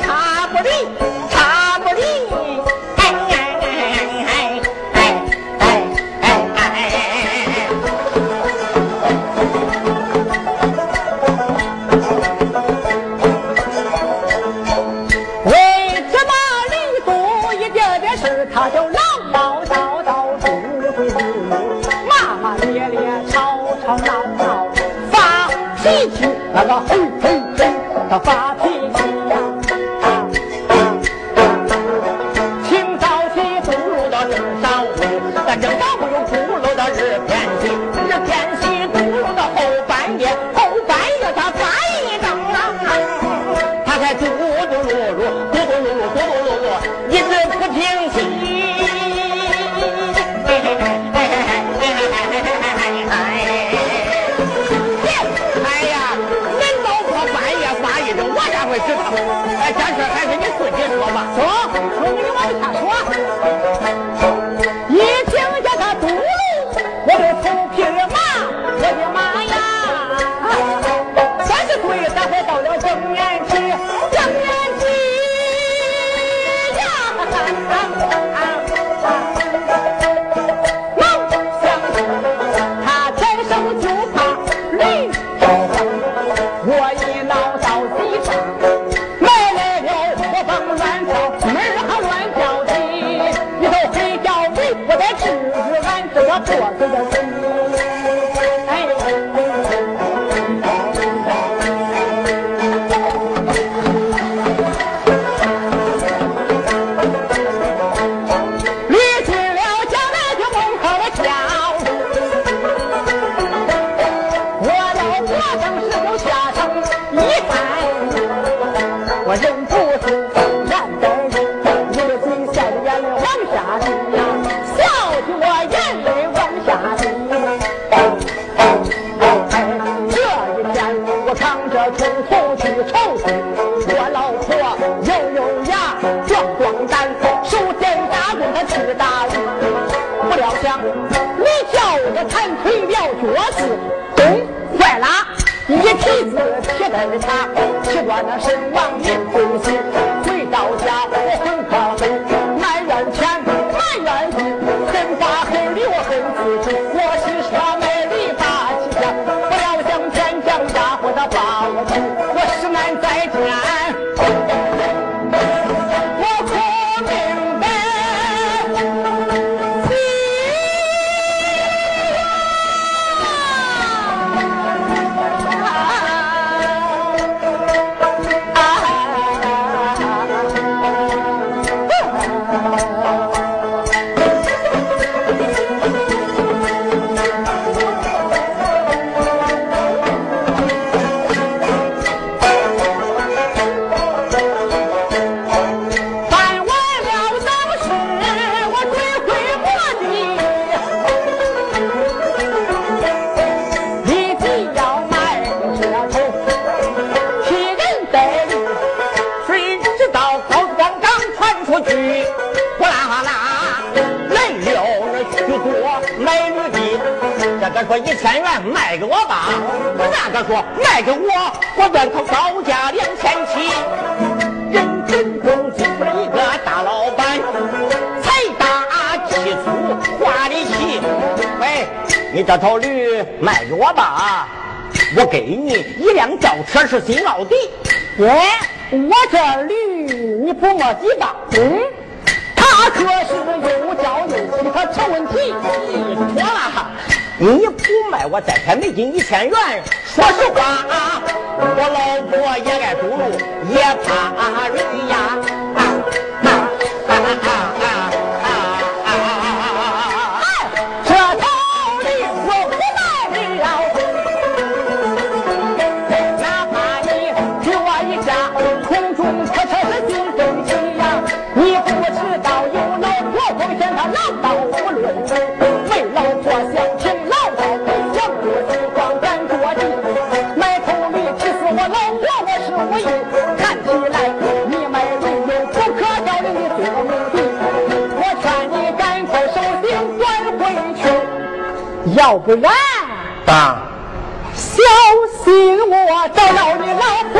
差不离，差不离。哎哎哎哎哎哎哎哎哎哎哎！为什么李杜一点点事他就唠唠叨叨不回事，骂骂咧咧吵吵闹闹发脾气，那个嘿嘿嘿，他发才嘟嘟噜噜，嘟嘟噜噜，嘟嘟噜噜，一直不平息。Thank you. 我扛着锄头去锄地，我老婆咬咬牙壮壮胆，手捡大棍她去打驴。不料想你叫我个弹腿撂脚子，咚坏了！一蹄子踢在他，踢断了身亡命归西。的，这个说一千元卖给我吧，那个说卖给我，我愿掏高价两千七。人真中出了一个大老板，财大气粗，话里气。喂，你这头驴卖给我吧，我给你一辆轿车是新奥迪。我，我这驴你不摸底吧？嗯，他可是又叫又气，它成问题。妥了，你不卖我再开美金一千元。说实话啊，我老婆也爱走路，也怕人呀。我是无意。看起来你们没有不可告人的罪目的，我劝你赶快收兵转回去，要不然。爸，小心我找到你老婆。